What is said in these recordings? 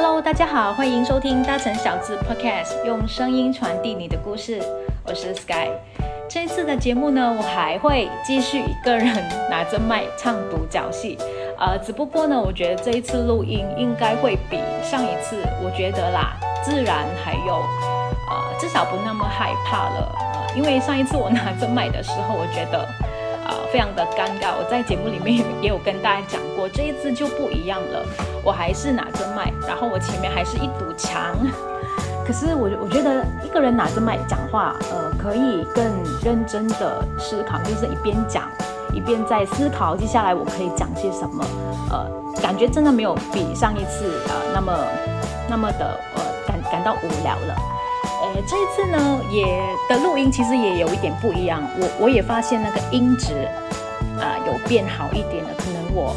Hello，大家好，欢迎收听大城小智 Podcast，用声音传递你的故事。我是 Sky。这一次的节目呢，我还会继续一个人拿着麦唱独角戏。呃，只不过呢，我觉得这一次录音应该会比上一次，我觉得啦，自然还有呃，至少不那么害怕了。因为上一次我拿着麦的时候，我觉得。非常的尴尬。我在节目里面也有跟大家讲过，这一次就不一样了。我还是拿着麦，然后我前面还是一堵墙。可是我我觉得一个人拿着麦讲话，呃，可以更认真的思考，就是一边讲一边在思考接下来我可以讲些什么。呃，感觉真的没有比上一次呃那么那么的呃感感到无聊了。这一次呢，也的录音其实也有一点不一样。我我也发现那个音质啊有变好一点了，可能我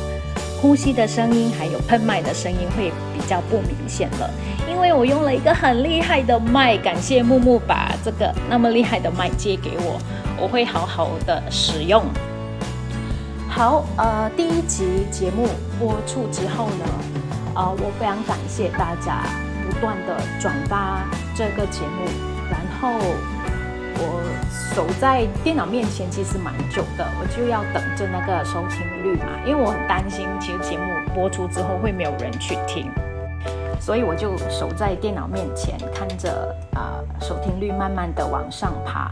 呼吸的声音还有喷麦的声音会比较不明显了。因为我用了一个很厉害的麦，感谢木木把这个那么厉害的麦借给我，我会好好的使用。好，呃，第一集节目播出之后呢，呃，我非常感谢大家不断的转发。这个节目，然后我守在电脑面前其实蛮久的，我就要等着那个收听率嘛，因为我很担心，其实节目播出之后会没有人去听，所以我就守在电脑面前，看着啊收听率慢慢的往上爬，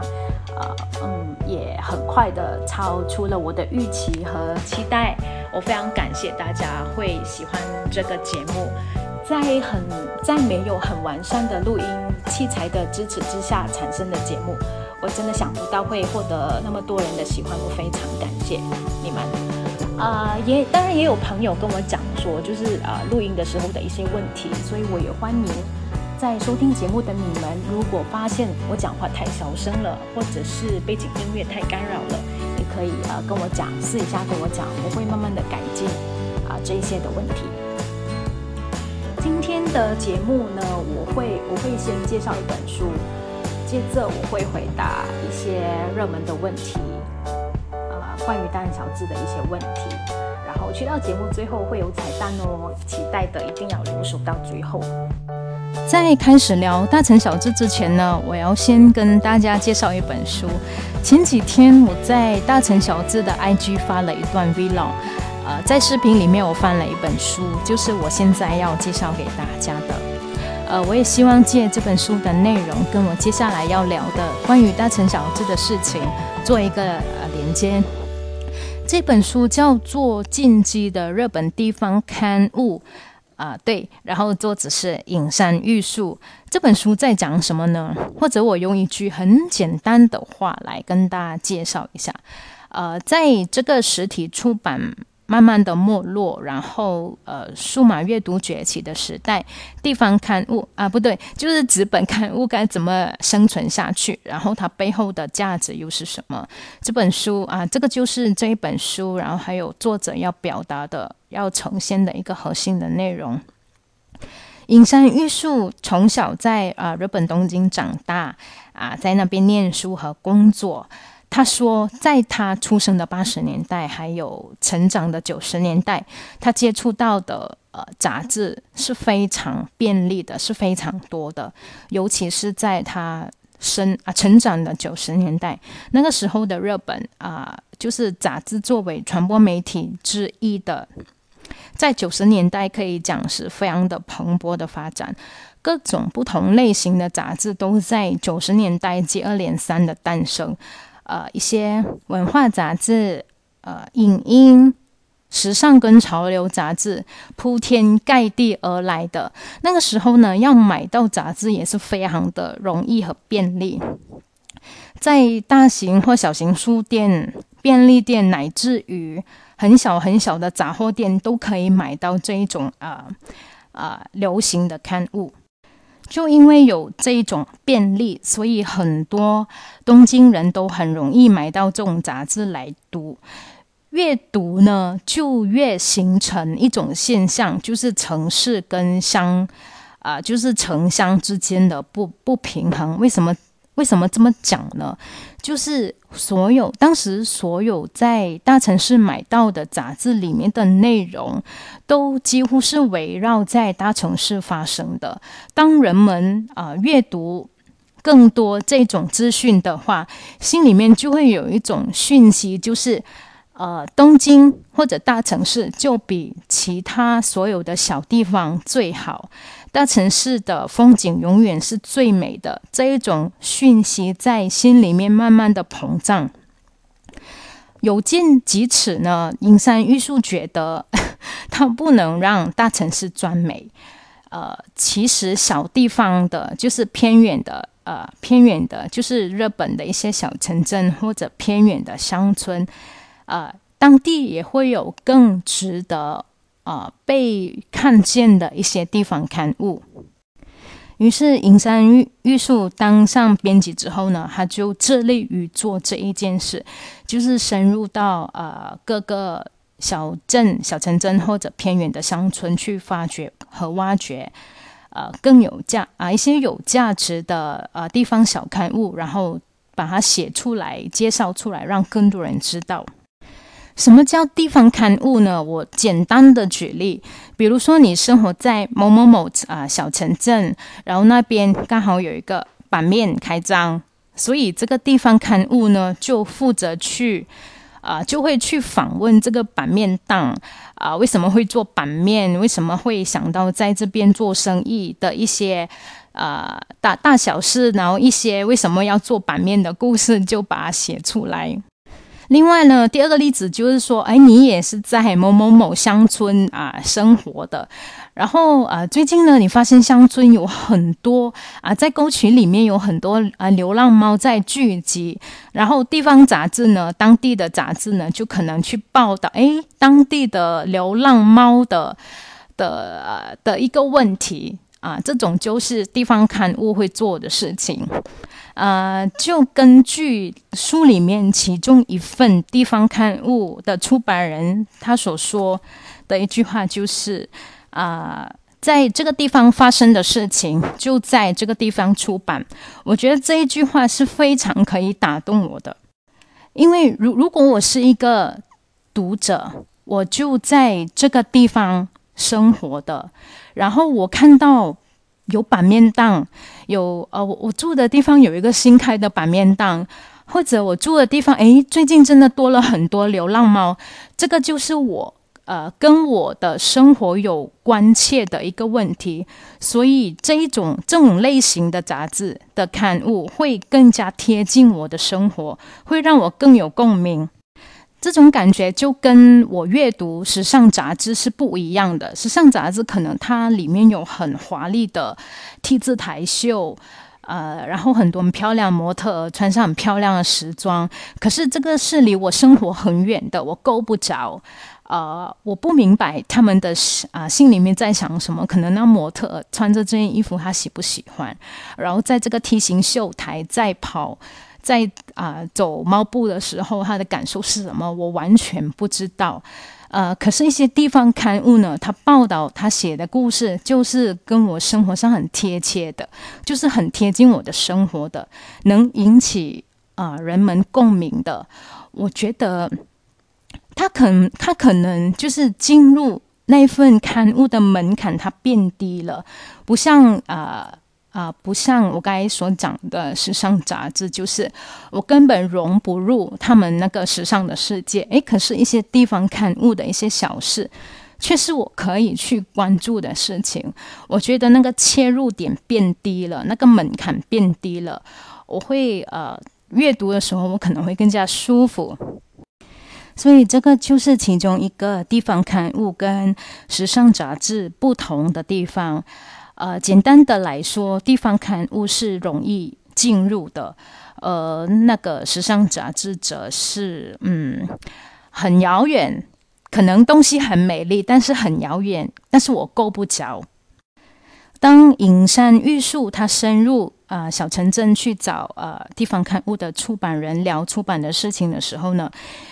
呃嗯，也很快的超出了我的预期和期待，我非常感谢大家会喜欢这个节目。在很在没有很完善的录音器材的支持之下产生的节目，我真的想不到会获得那么多人的喜欢，我非常感谢你们。啊，也当然也有朋友跟我讲说，就是啊录音的时候的一些问题，所以我也欢迎在收听节目的你们，如果发现我讲话太小声了，或者是背景音乐太干扰了，也可以啊跟我讲，私底下跟我讲，我会慢慢的改进啊这一些的问题。今天的节目呢，我会我会先介绍一本书，接着我会回答一些热门的问题，啊，关于大人小智的一些问题，然后去到节目最后会有彩蛋哦，期待的一定要留守到最后。在开始聊大城小智之前呢，我要先跟大家介绍一本书。前几天我在大城小智的 IG 发了一段 Vlog。呃，在视频里面我翻了一本书，就是我现在要介绍给大家的。呃，我也希望借这本书的内容，跟我接下来要聊的关于大城小智的事情做一个呃连接。这本书叫做《进击的日本地方刊物》啊，对，然后作者是影山玉树。这本书在讲什么呢？或者我用一句很简单的话来跟大家介绍一下。呃，在这个实体出版。慢慢的没落，然后呃，数码阅读崛起的时代，地方刊物啊，不对，就是纸本刊物该怎么生存下去？然后它背后的价值又是什么？这本书啊，这个就是这一本书，然后还有作者要表达的、要呈现的一个核心的内容。隐山玉树从小在啊日本东京长大啊，在那边念书和工作。他说，在他出生的八十年代，还有成长的九十年代，他接触到的呃杂志是非常便利的，是非常多的。尤其是在他生啊成长的九十年代，那个时候的日本啊，就是杂志作为传播媒体之一的，在九十年代可以讲是非常的蓬勃的发展，各种不同类型的杂志都在九十年代接二连三的诞生。呃，一些文化杂志、呃，影音、时尚跟潮流杂志铺天盖地而来的那个时候呢，要买到杂志也是非常的容易和便利，在大型或小型书店、便利店，乃至于很小很小的杂货店，都可以买到这一种啊啊流行的刊物。就因为有这一种便利，所以很多东京人都很容易买到这种杂志来读。越读呢，就越形成一种现象，就是城市跟乡啊，就是城乡之间的不不平衡。为什么？为什么这么讲呢？就是所有当时所有在大城市买到的杂志里面的内容，都几乎是围绕在大城市发生的。当人们啊阅读更多这种资讯的话，心里面就会有一种讯息，就是呃东京或者大城市就比其他所有的小地方最好。大城市的风景永远是最美的，这一种讯息在心里面慢慢的膨胀。有见及此呢，银山玉树觉得 他不能让大城市专美。呃，其实小地方的，就是偏远的，呃，偏远的，就是日本的一些小城镇或者偏远的乡村，呃，当地也会有更值得。啊，被看见的一些地方刊物。于是，银山玉玉树当上编辑之后呢，他就致力于做这一件事，就是深入到呃各个小镇、小城镇或者偏远的乡村去发掘和挖掘，呃更有价啊一些有价值的呃地方小刊物，然后把它写出来、介绍出来，让更多人知道。什么叫地方刊物呢？我简单的举例，比如说你生活在某某某啊小城镇，然后那边刚好有一个版面开张，所以这个地方刊物呢就负责去啊，就会去访问这个版面档啊，为什么会做版面？为什么会想到在这边做生意的一些啊大大小事，然后一些为什么要做版面的故事，就把它写出来。另外呢，第二个例子就是说，哎，你也是在某某某乡村啊生活的，然后啊，最近呢，你发现乡村有很多啊，在沟渠里面有很多啊流浪猫在聚集，然后地方杂志呢，当地的杂志呢，就可能去报道，哎，当地的流浪猫的的的一个问题啊，这种就是地方刊物会做的事情。呃，就根据书里面其中一份地方刊物的出版人他所说的一句话，就是啊，在这个地方发生的事情就在这个地方出版。我觉得这一句话是非常可以打动我的，因为如如果我是一个读者，我就在这个地方生活的，然后我看到。有版面档，有呃，我我住的地方有一个新开的版面档，或者我住的地方，诶，最近真的多了很多流浪猫，这个就是我呃跟我的生活有关切的一个问题，所以这一种这种类型的杂志的刊物会更加贴近我的生活，会让我更有共鸣。这种感觉就跟我阅读时尚杂志是不一样的。时尚杂志可能它里面有很华丽的 T 字台秀，呃，然后很多漂亮模特穿上很漂亮的时装。可是这个是离我生活很远的，我够不着。呃，我不明白他们的啊心里面在想什么。可能那模特穿着这件衣服，他喜不喜欢？然后在这个 T 型秀台在跑。在啊走猫步的时候，他的感受是什么？我完全不知道。呃，可是，一些地方刊物呢，他报道他写的故事，就是跟我生活上很贴切的，就是很贴近我的生活的，能引起啊人们共鸣的。我觉得他可能，他可能就是进入那份刊物的门槛，它变低了，不像啊。啊，不像我刚才所讲的时尚杂志，就是我根本融不入他们那个时尚的世界。诶，可是，一些地方刊物的一些小事，却是我可以去关注的事情。我觉得那个切入点变低了，那个门槛变低了，我会呃阅读的时候，我可能会更加舒服。所以，这个就是其中一个地方刊物跟时尚杂志不同的地方。呃，简单的来说，地方刊物是容易进入的，呃，那个时尚杂志则是，嗯，很遥远，可能东西很美丽，但是很遥远，但是我够不着。当隐山玉树它深入。呃，小城镇去找呃地方刊物的出版人聊出版的事情的时候呢，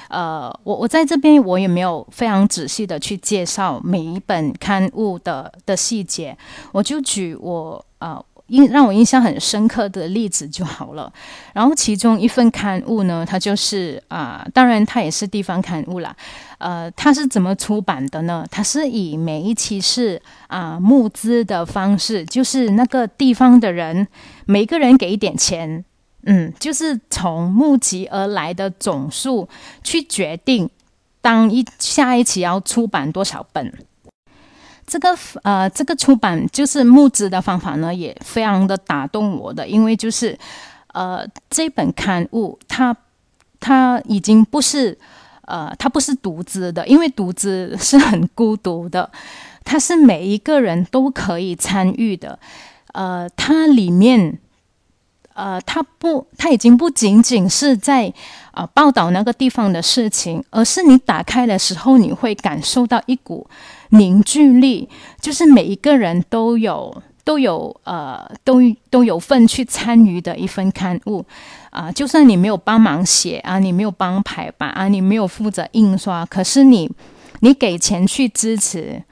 呃，我我在这边我也没有非常仔细的去介绍每一本刊物的的细节，我就举我呃印让我印象很深刻的例子就好了。然后其中一份刊物呢，它就是啊，当然它也是地方刊物啦。呃，它是怎么出版的呢？它是以每一期是啊募资的方式，就是那个地方的人每个人给一点钱，嗯，就是从募集而来的总数去决定当一下一期要出版多少本。这个呃，这个出版就是募资的方法呢，也非常的打动我的，因为就是呃，这本刊物它它已经不是呃，它不是独资的，因为独资是很孤独的，它是每一个人都可以参与的，呃，它里面呃，它不，它已经不仅仅是在啊报道那个地方的事情，而是你打开的时候，你会感受到一股。凝聚力就是每一个人都有都有呃都都有份去参与的一份刊物啊，就算你没有帮忙写啊，你没有帮排版啊，你没有负责印刷，可是你你给钱去支持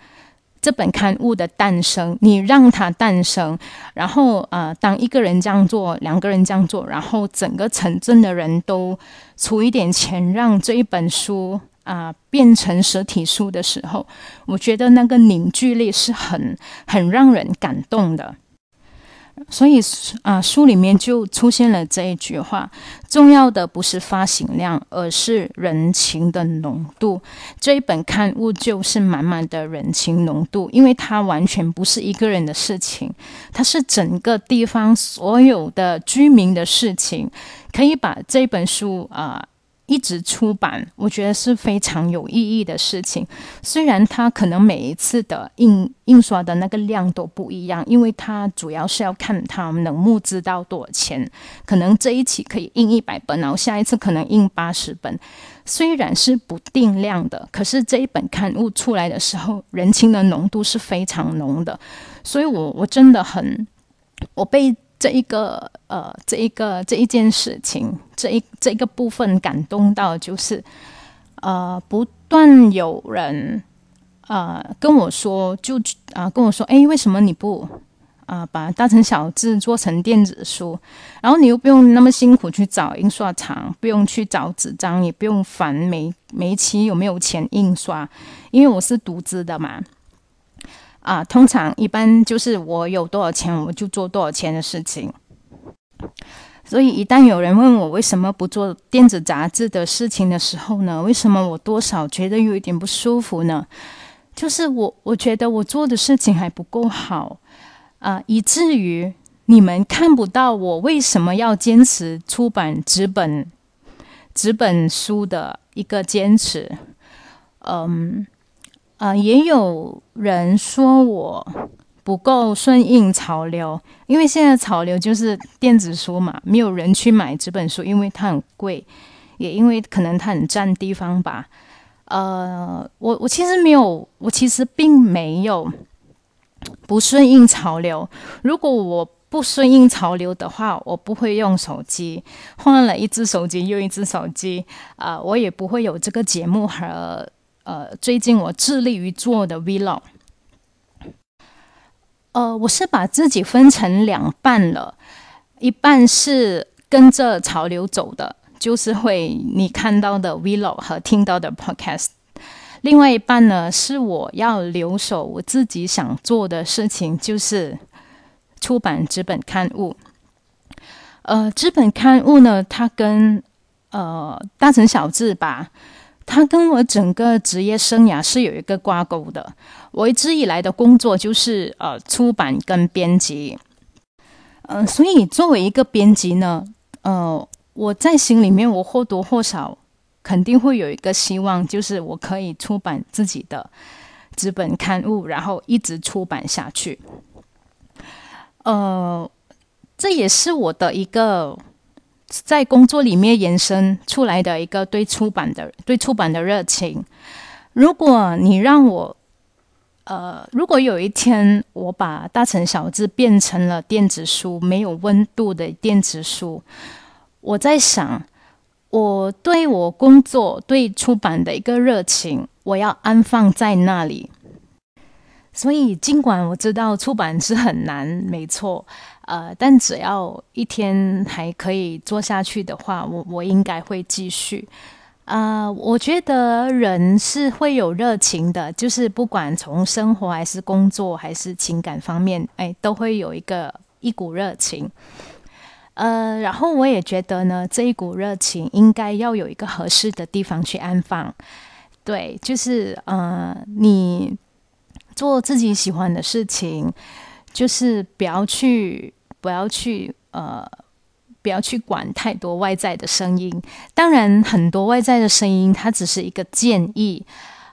这本刊物的诞生，你让它诞生，然后呃，当一个人这样做，两个人这样做，然后整个城镇的人都出一点钱，让这一本书。啊，变成实体书的时候，我觉得那个凝聚力是很很让人感动的。所以啊，书里面就出现了这一句话：重要的不是发行量，而是人情的浓度。这一本刊物就是满满的人情浓度，因为它完全不是一个人的事情，它是整个地方所有的居民的事情。可以把这本书啊。一直出版，我觉得是非常有意义的事情。虽然它可能每一次的印印刷的那个量都不一样，因为它主要是要看它能募资到多少钱。可能这一期可以印一百本，然后下一次可能印八十本。虽然是不定量的，可是这一本刊物出来的时候，人情的浓度是非常浓的。所以我我真的很，我被。这一个呃，这一个这一件事情，这一这一个部分感动到，就是呃，不断有人呃跟我说，就啊跟我说，哎，为什么你不啊把大成小字做成电子书？然后你又不用那么辛苦去找印刷厂，不用去找纸张，也不用烦每每期有没有钱印刷，因为我是独资的嘛。啊，通常一般就是我有多少钱，我就做多少钱的事情。所以一旦有人问我为什么不做电子杂志的事情的时候呢？为什么我多少觉得有一点不舒服呢？就是我我觉得我做的事情还不够好啊，以至于你们看不到我为什么要坚持出版纸本纸本书的一个坚持。嗯。啊，也有人说我不够顺应潮流，因为现在潮流就是电子书嘛，没有人去买这本书，因为它很贵，也因为可能它很占地方吧。呃，我我其实没有，我其实并没有不顺应潮流。如果我不顺应潮流的话，我不会用手机，换了一只手机又一只手机，啊，我也不会有这个节目和。呃，最近我致力于做的 vlog，呃，我是把自己分成两半了，一半是跟着潮流走的，就是会你看到的 vlog 和听到的 podcast，另外一半呢是我要留守我自己想做的事情，就是出版纸本刊物。呃，纸本刊物呢，它跟呃大成小字吧。他跟我整个职业生涯是有一个挂钩的。我一直以来的工作就是呃出版跟编辑，嗯，所以作为一个编辑呢，呃，我在心里面我或多或少肯定会有一个希望，就是我可以出版自己的纸本刊物，然后一直出版下去。呃，这也是我的一个。在工作里面延伸出来的一个对出版的对出版的热情。如果你让我，呃，如果有一天我把大城小字变成了电子书，没有温度的电子书，我在想，我对我工作对出版的一个热情，我要安放在那里。所以尽管我知道出版是很难，没错，呃，但只要一天还可以做下去的话，我我应该会继续。啊，我觉得人是会有热情的，就是不管从生活还是工作还是情感方面，哎，都会有一个一股热情。呃，然后我也觉得呢，这一股热情应该要有一个合适的地方去安放。对，就是呃，你做自己喜欢的事情，就是不要去，不要去，呃。不要去管太多外在的声音，当然很多外在的声音，它只是一个建议。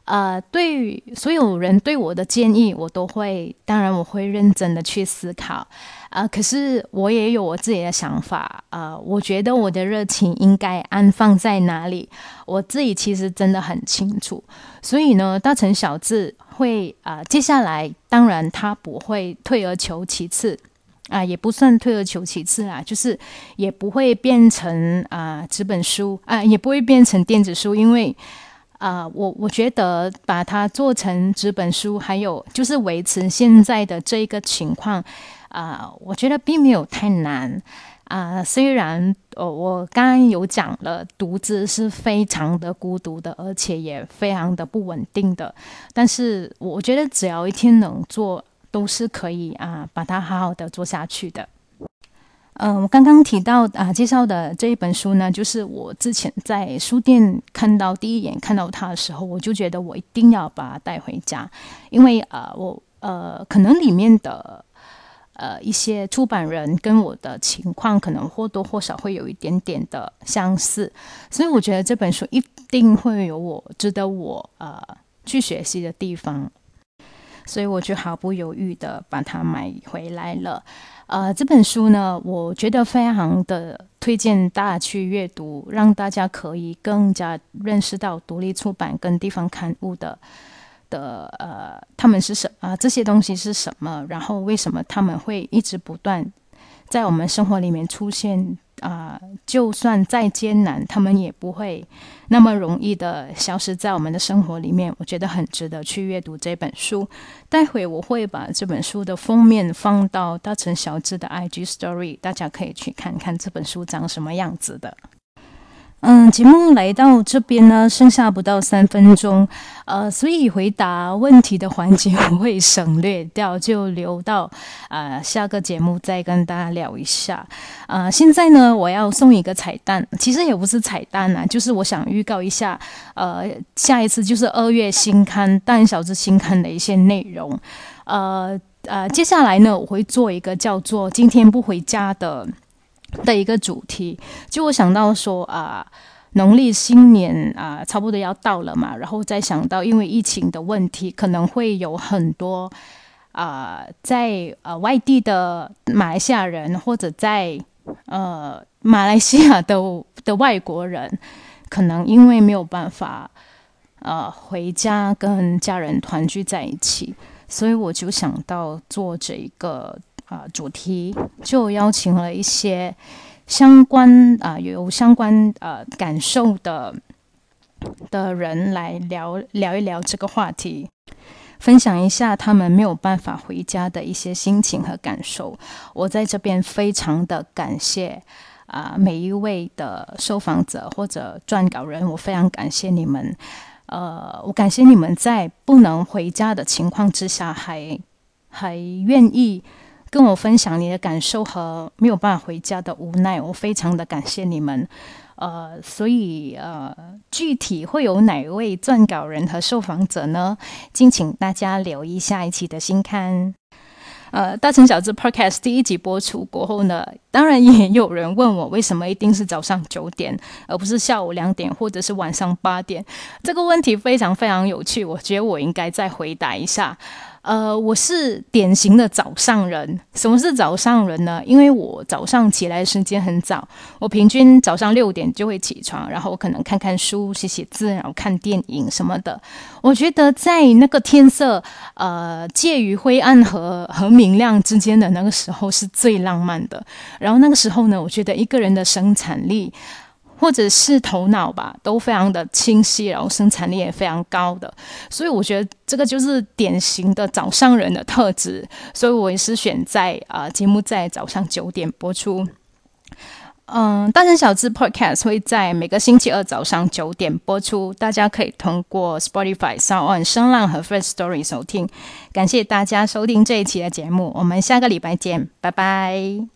呃，对所有人对我的建议，我都会，当然我会认真的去思考。啊，可是我也有我自己的想法。啊，我觉得我的热情应该安放在哪里，我自己其实真的很清楚。所以呢，大成小智会啊，接下来当然他不会退而求其次。啊，也不算退而求其次啦，就是也不会变成啊纸本书啊，也不会变成电子书，因为啊，我我觉得把它做成纸本书，还有就是维持现在的这一个情况啊，我觉得并没有太难啊。虽然呃，我刚刚有讲了，独自是非常的孤独的，而且也非常的不稳定的，但是我觉得只要一天能做。都是可以啊，把它好好的做下去的。嗯，我刚刚提到啊，介绍的这一本书呢，就是我之前在书店看到第一眼看到它的时候，我就觉得我一定要把它带回家，因为呃，我呃，可能里面的呃一些出版人跟我的情况可能或多或少会有一点点的相似，所以我觉得这本书一定会有我值得我呃去学习的地方。所以我就毫不犹豫的把它买回来了。呃，这本书呢，我觉得非常的推荐大家去阅读，让大家可以更加认识到独立出版跟地方刊物的的呃，他们是什啊这些东西是什么，然后为什么他们会一直不断在我们生活里面出现。啊，就算再艰难，他们也不会那么容易的消失在我们的生活里面。我觉得很值得去阅读这本书。待会我会把这本书的封面放到大成小智的 IG Story，大家可以去看看这本书长什么样子的。嗯，节目来到这边呢，剩下不到三分钟，呃，所以回答问题的环节我会省略掉，就留到啊下个节目再跟大家聊一下。啊，现在呢，我要送一个彩蛋，其实也不是彩蛋啊，就是我想预告一下，呃，下一次就是二月新刊《大小子新刊》的一些内容。呃呃，接下来呢，我会做一个叫做“今天不回家”的。的一个主题，就我想到说啊，农历新年啊，差不多要到了嘛，然后再想到因为疫情的问题，可能会有很多啊，在呃外地的马来西亚人，或者在呃马来西亚的的外国人，可能因为没有办法呃回家跟家人团聚在一起，所以我就想到做这一个。啊，主题就邀请了一些相关啊有相关呃感受的的人来聊聊一聊这个话题，分享一下他们没有办法回家的一些心情和感受。我在这边非常的感谢啊每一位的受访者或者撰稿人，我非常感谢你们。呃，我感谢你们在不能回家的情况之下，还还愿意。跟我分享你的感受和没有办法回家的无奈，我非常的感谢你们。呃，所以呃，具体会有哪位撰稿人和受访者呢？敬请大家留意下一期的新刊。呃，大城小智 Podcast 第一集播出过后呢，当然也有人问我，为什么一定是早上九点，而不是下午两点或者是晚上八点？这个问题非常非常有趣，我觉得我应该再回答一下。呃，我是典型的早上人。什么是早上人呢？因为我早上起来时间很早，我平均早上六点就会起床，然后我可能看看书、写写字，然后看电影什么的。我觉得在那个天色呃介于灰暗和和明亮之间的那个时候是最浪漫的。然后那个时候呢，我觉得一个人的生产力。或者是头脑吧，都非常的清晰，然后生产力也非常高的。所以我觉得这个就是典型的早上人的特质。所以我也是选在啊节目在早上九点播出。嗯，大城小资 Podcast 会在每个星期二早上九点播出，大家可以通过 Spotify、SoundOn、声浪和 First Story 收听。感谢大家收听这一期的节目，我们下个礼拜见，拜拜。